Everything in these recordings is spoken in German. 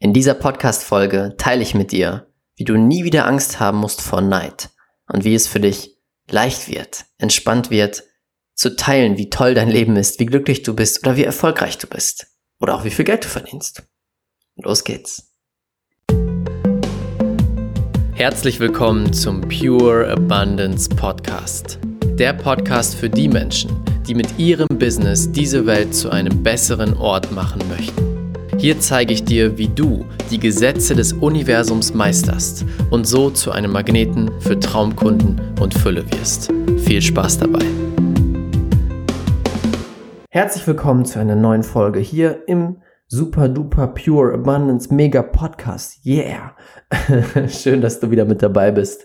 In dieser Podcast-Folge teile ich mit dir, wie du nie wieder Angst haben musst vor Neid und wie es für dich leicht wird, entspannt wird, zu teilen, wie toll dein Leben ist, wie glücklich du bist oder wie erfolgreich du bist oder auch wie viel Geld du verdienst. Los geht's. Herzlich willkommen zum Pure Abundance Podcast. Der Podcast für die Menschen, die mit ihrem Business diese Welt zu einem besseren Ort machen möchten. Hier zeige ich dir, wie du die Gesetze des Universums meisterst und so zu einem Magneten für Traumkunden und Fülle wirst. Viel Spaß dabei. Herzlich willkommen zu einer neuen Folge hier im Super Duper Pure Abundance Mega Podcast. Yeah! Schön, dass du wieder mit dabei bist.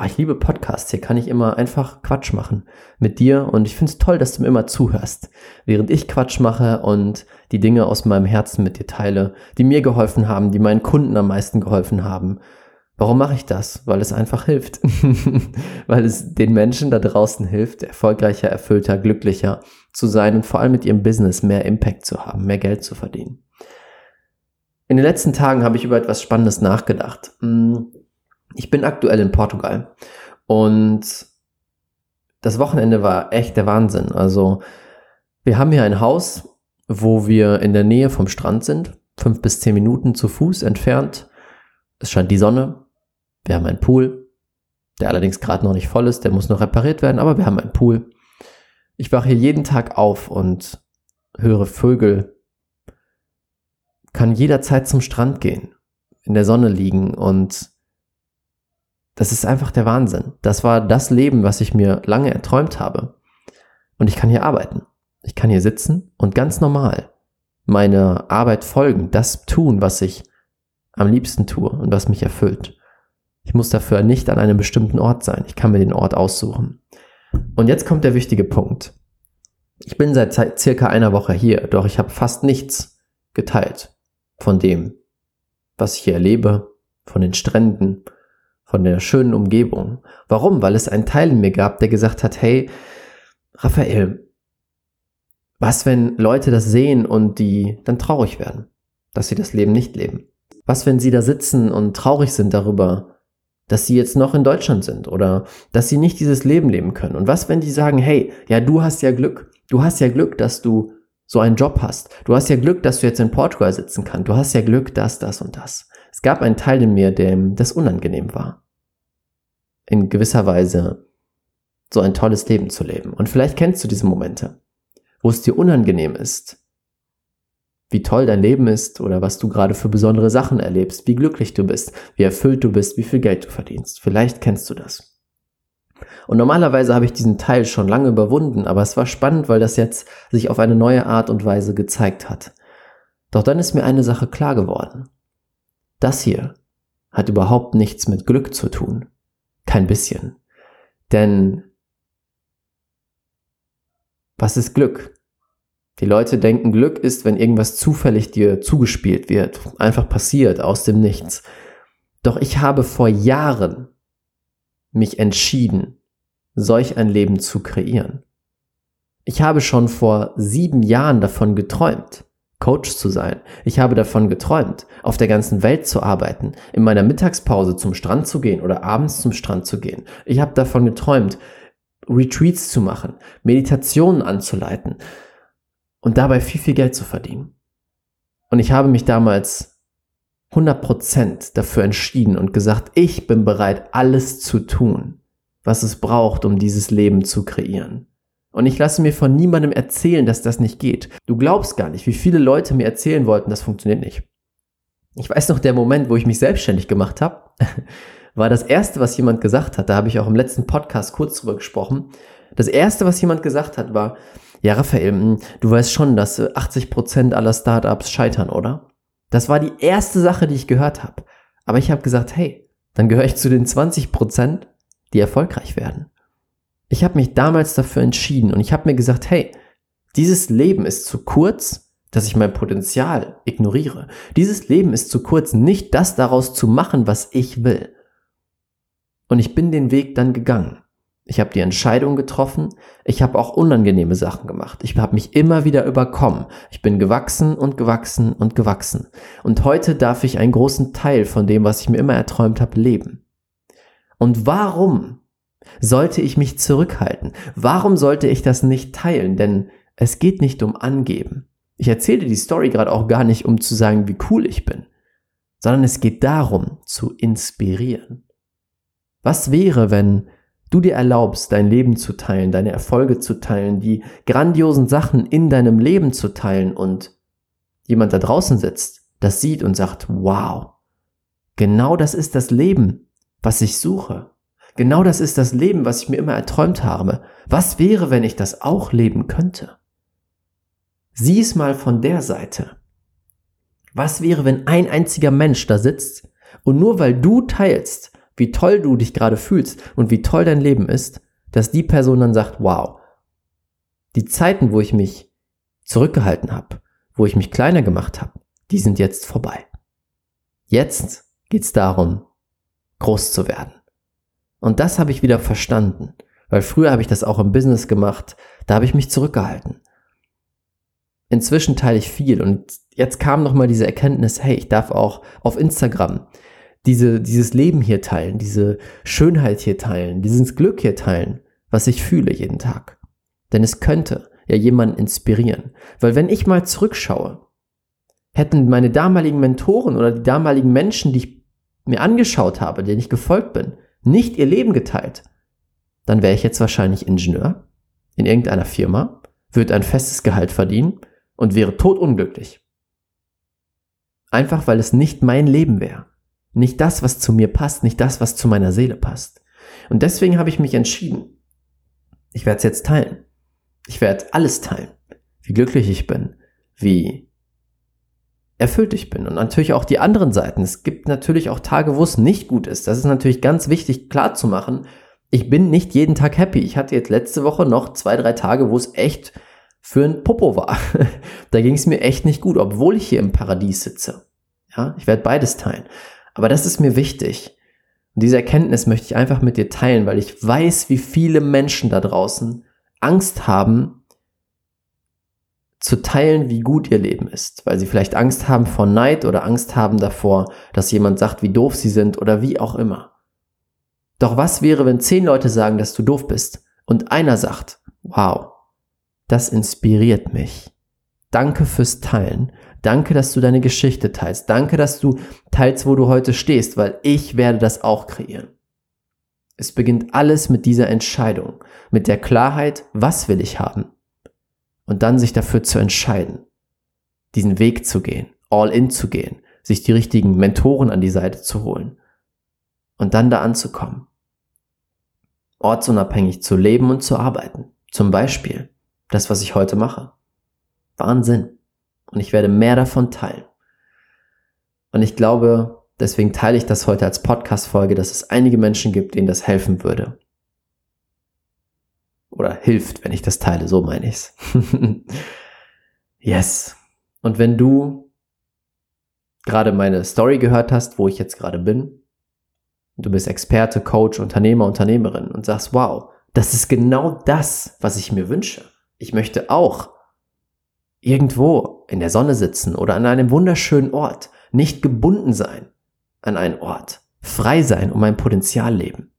Ah, ich liebe Podcasts. Hier kann ich immer einfach Quatsch machen mit dir und ich finde es toll, dass du mir immer zuhörst, während ich Quatsch mache und die Dinge aus meinem Herzen mit dir teile, die mir geholfen haben, die meinen Kunden am meisten geholfen haben. Warum mache ich das? Weil es einfach hilft. Weil es den Menschen da draußen hilft, erfolgreicher, erfüllter, glücklicher zu sein und vor allem mit ihrem Business mehr Impact zu haben, mehr Geld zu verdienen. In den letzten Tagen habe ich über etwas Spannendes nachgedacht. Ich bin aktuell in Portugal und das Wochenende war echt der Wahnsinn. Also wir haben hier ein Haus, wo wir in der Nähe vom Strand sind, fünf bis zehn Minuten zu Fuß entfernt. Es scheint die Sonne. Wir haben einen Pool, der allerdings gerade noch nicht voll ist, der muss noch repariert werden, aber wir haben einen Pool. Ich wache hier jeden Tag auf und höre Vögel, kann jederzeit zum Strand gehen, in der Sonne liegen und das ist einfach der Wahnsinn. Das war das Leben, was ich mir lange erträumt habe. Und ich kann hier arbeiten. Ich kann hier sitzen und ganz normal meine Arbeit folgen, das tun, was ich am liebsten tue und was mich erfüllt. Ich muss dafür nicht an einem bestimmten Ort sein. Ich kann mir den Ort aussuchen. Und jetzt kommt der wichtige Punkt. Ich bin seit circa einer Woche hier, doch ich habe fast nichts geteilt von dem, was ich hier erlebe, von den Stränden, von der schönen Umgebung. Warum? Weil es einen Teil in mir gab, der gesagt hat, hey, Raphael, was, wenn Leute das sehen und die dann traurig werden, dass sie das Leben nicht leben? Was, wenn sie da sitzen und traurig sind darüber, dass sie jetzt noch in Deutschland sind oder dass sie nicht dieses Leben leben können? Und was, wenn die sagen, hey, ja, du hast ja Glück. Du hast ja Glück, dass du so einen Job hast. Du hast ja Glück, dass du jetzt in Portugal sitzen kannst. Du hast ja Glück, dass das und das. Es gab einen Teil in mir, dem das unangenehm war. In gewisser Weise so ein tolles Leben zu leben. Und vielleicht kennst du diese Momente, wo es dir unangenehm ist, wie toll dein Leben ist oder was du gerade für besondere Sachen erlebst, wie glücklich du bist, wie erfüllt du bist, wie viel Geld du verdienst. Vielleicht kennst du das. Und normalerweise habe ich diesen Teil schon lange überwunden, aber es war spannend, weil das jetzt sich auf eine neue Art und Weise gezeigt hat. Doch dann ist mir eine Sache klar geworden. Das hier hat überhaupt nichts mit Glück zu tun. Kein bisschen. Denn was ist Glück? Die Leute denken, Glück ist, wenn irgendwas zufällig dir zugespielt wird, einfach passiert aus dem Nichts. Doch ich habe vor Jahren mich entschieden, solch ein Leben zu kreieren. Ich habe schon vor sieben Jahren davon geträumt. Coach zu sein. Ich habe davon geträumt, auf der ganzen Welt zu arbeiten, in meiner Mittagspause zum Strand zu gehen oder abends zum Strand zu gehen. Ich habe davon geträumt, Retreats zu machen, Meditationen anzuleiten und dabei viel, viel Geld zu verdienen. Und ich habe mich damals 100% dafür entschieden und gesagt, ich bin bereit, alles zu tun, was es braucht, um dieses Leben zu kreieren. Und ich lasse mir von niemandem erzählen, dass das nicht geht. Du glaubst gar nicht, wie viele Leute mir erzählen wollten, das funktioniert nicht. Ich weiß noch, der Moment, wo ich mich selbstständig gemacht habe, war das erste, was jemand gesagt hat. Da habe ich auch im letzten Podcast kurz drüber gesprochen. Das erste, was jemand gesagt hat, war, ja, Raphael, hm, du weißt schon, dass 80 Prozent aller Startups scheitern, oder? Das war die erste Sache, die ich gehört habe. Aber ich habe gesagt, hey, dann gehöre ich zu den 20%, Prozent, die erfolgreich werden. Ich habe mich damals dafür entschieden und ich habe mir gesagt, hey, dieses Leben ist zu kurz, dass ich mein Potenzial ignoriere. Dieses Leben ist zu kurz, nicht das daraus zu machen, was ich will. Und ich bin den Weg dann gegangen. Ich habe die Entscheidung getroffen. Ich habe auch unangenehme Sachen gemacht. Ich habe mich immer wieder überkommen. Ich bin gewachsen und gewachsen und gewachsen. Und heute darf ich einen großen Teil von dem, was ich mir immer erträumt habe, leben. Und warum sollte ich mich zurückhalten? Warum sollte ich das nicht teilen? Denn es geht nicht um Angeben. Ich erzähle die Story gerade auch gar nicht, um zu sagen, wie cool ich bin, sondern es geht darum, zu inspirieren. Was wäre, wenn du dir erlaubst, dein Leben zu teilen, deine Erfolge zu teilen, die grandiosen Sachen in deinem Leben zu teilen und jemand da draußen sitzt, das sieht und sagt, wow, genau das ist das Leben, was ich suche. Genau das ist das Leben, was ich mir immer erträumt habe. Was wäre, wenn ich das auch leben könnte? Sieh es mal von der Seite. Was wäre, wenn ein einziger Mensch da sitzt und nur weil du teilst, wie toll du dich gerade fühlst und wie toll dein Leben ist, dass die Person dann sagt, wow, die Zeiten, wo ich mich zurückgehalten habe, wo ich mich kleiner gemacht habe, die sind jetzt vorbei. Jetzt geht's darum, groß zu werden. Und das habe ich wieder verstanden, weil früher habe ich das auch im Business gemacht, da habe ich mich zurückgehalten. Inzwischen teile ich viel und jetzt kam nochmal diese Erkenntnis, hey, ich darf auch auf Instagram diese, dieses Leben hier teilen, diese Schönheit hier teilen, dieses Glück hier teilen, was ich fühle jeden Tag. Denn es könnte ja jemanden inspirieren. Weil wenn ich mal zurückschaue, hätten meine damaligen Mentoren oder die damaligen Menschen, die ich mir angeschaut habe, denen ich gefolgt bin, nicht ihr Leben geteilt, dann wäre ich jetzt wahrscheinlich Ingenieur in irgendeiner Firma, würde ein festes Gehalt verdienen und wäre totunglücklich. Einfach weil es nicht mein Leben wäre. Nicht das, was zu mir passt, nicht das, was zu meiner Seele passt. Und deswegen habe ich mich entschieden, ich werde es jetzt teilen. Ich werde alles teilen. Wie glücklich ich bin, wie erfüllt ich bin. Und natürlich auch die anderen Seiten. Es gibt natürlich auch Tage, wo es nicht gut ist. Das ist natürlich ganz wichtig klar zu machen. Ich bin nicht jeden Tag happy. Ich hatte jetzt letzte Woche noch zwei, drei Tage, wo es echt für ein Popo war. da ging es mir echt nicht gut, obwohl ich hier im Paradies sitze. Ja, ich werde beides teilen. Aber das ist mir wichtig. Und diese Erkenntnis möchte ich einfach mit dir teilen, weil ich weiß, wie viele Menschen da draußen Angst haben, zu teilen, wie gut ihr Leben ist, weil sie vielleicht Angst haben vor Neid oder Angst haben davor, dass jemand sagt, wie doof sie sind oder wie auch immer. Doch was wäre, wenn zehn Leute sagen, dass du doof bist und einer sagt, wow, das inspiriert mich. Danke fürs Teilen. Danke, dass du deine Geschichte teilst. Danke, dass du teilst, wo du heute stehst, weil ich werde das auch kreieren. Es beginnt alles mit dieser Entscheidung, mit der Klarheit, was will ich haben? Und dann sich dafür zu entscheiden, diesen Weg zu gehen, all in zu gehen, sich die richtigen Mentoren an die Seite zu holen und dann da anzukommen. Ortsunabhängig zu leben und zu arbeiten. Zum Beispiel das, was ich heute mache. Wahnsinn. Und ich werde mehr davon teilen. Und ich glaube, deswegen teile ich das heute als Podcast-Folge, dass es einige Menschen gibt, denen das helfen würde. Oder hilft, wenn ich das teile, so meine ich's. yes. Und wenn du gerade meine Story gehört hast, wo ich jetzt gerade bin, du bist Experte, Coach, Unternehmer, Unternehmerin und sagst, wow, das ist genau das, was ich mir wünsche. Ich möchte auch irgendwo in der Sonne sitzen oder an einem wunderschönen Ort, nicht gebunden sein an einen Ort, frei sein, um mein Potenzial leben,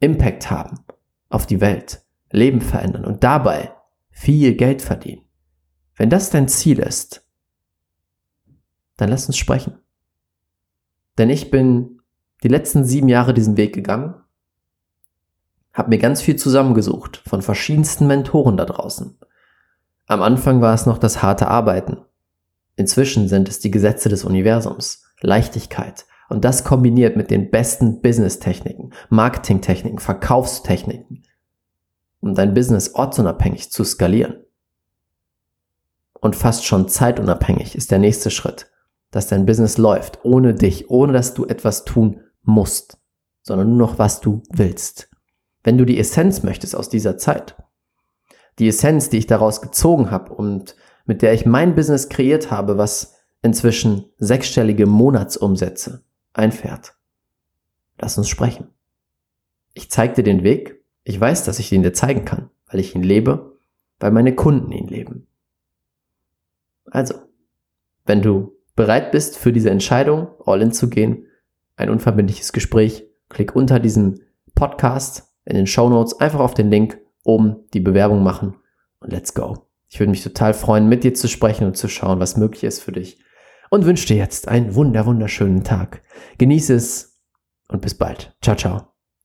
Impact haben auf die Welt, Leben verändern und dabei viel Geld verdienen. Wenn das dein Ziel ist, dann lass uns sprechen. Denn ich bin die letzten sieben Jahre diesen Weg gegangen, habe mir ganz viel zusammengesucht von verschiedensten Mentoren da draußen, am Anfang war es noch das harte Arbeiten. Inzwischen sind es die Gesetze des Universums, Leichtigkeit und das kombiniert mit den besten Business-Techniken, Marketing-Techniken, Verkaufstechniken, um dein Business ortsunabhängig zu skalieren. Und fast schon zeitunabhängig ist der nächste Schritt, dass dein Business läuft, ohne dich, ohne dass du etwas tun musst, sondern nur noch was du willst. Wenn du die Essenz möchtest aus dieser Zeit, die Essenz, die ich daraus gezogen habe und mit der ich mein Business kreiert habe, was inzwischen sechsstellige Monatsumsätze einfährt. Lass uns sprechen. Ich zeig dir den Weg, Ich weiß, dass ich ihn dir zeigen kann, weil ich ihn lebe, weil meine Kunden ihn leben. Also, wenn du bereit bist für diese Entscheidung, all in zu gehen, ein unverbindliches Gespräch, klick unter diesem Podcast in den Show Notes einfach auf den Link oben die Bewerbung machen und let's go. Ich würde mich total freuen, mit dir zu sprechen und zu schauen, was möglich ist für dich. Und wünsche dir jetzt einen wunder, wunderschönen Tag. Genieße es und bis bald. Ciao, ciao.